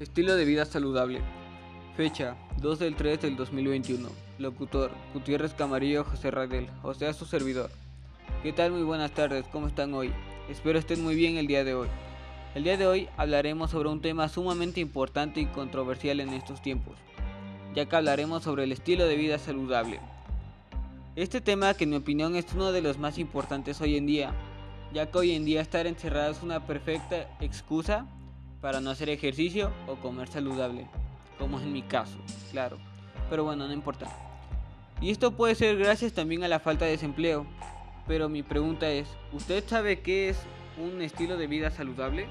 Estilo de vida saludable. Fecha 2 del 3 del 2021. Locutor Gutiérrez Camarillo José Radel, o sea su servidor. ¿Qué tal? Muy buenas tardes, ¿cómo están hoy? Espero estén muy bien el día de hoy. El día de hoy hablaremos sobre un tema sumamente importante y controversial en estos tiempos, ya que hablaremos sobre el estilo de vida saludable. Este tema que en mi opinión es uno de los más importantes hoy en día, ya que hoy en día estar encerrado es una perfecta excusa para no hacer ejercicio o comer saludable, como en mi caso, claro. Pero bueno, no importa. Y esto puede ser gracias también a la falta de desempleo. Pero mi pregunta es, ¿usted sabe qué es un estilo de vida saludable?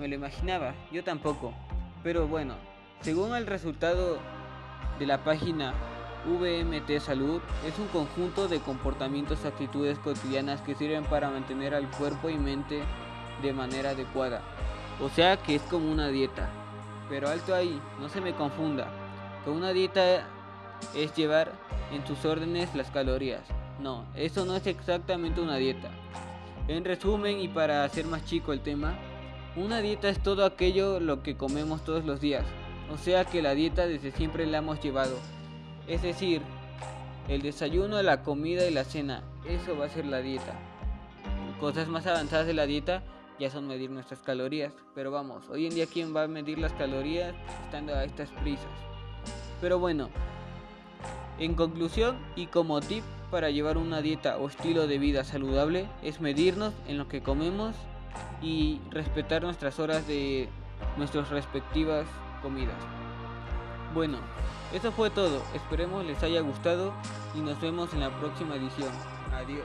Me lo imaginaba, yo tampoco. Pero bueno, según el resultado de la página VMT Salud es un conjunto de comportamientos y actitudes cotidianas que sirven para mantener al cuerpo y mente de manera adecuada. O sea que es como una dieta. Pero alto ahí, no se me confunda. Que una dieta es llevar en tus órdenes las calorías. No, eso no es exactamente una dieta. En resumen y para hacer más chico el tema, una dieta es todo aquello lo que comemos todos los días. O sea que la dieta desde siempre la hemos llevado es decir, el desayuno, la comida y la cena. Eso va a ser la dieta. Cosas más avanzadas de la dieta ya son medir nuestras calorías. Pero vamos, hoy en día quién va a medir las calorías estando a estas prisas. Pero bueno, en conclusión y como tip para llevar una dieta o estilo de vida saludable es medirnos en lo que comemos y respetar nuestras horas de nuestras respectivas comidas. Bueno, eso fue todo, esperemos les haya gustado y nos vemos en la próxima edición. Adiós.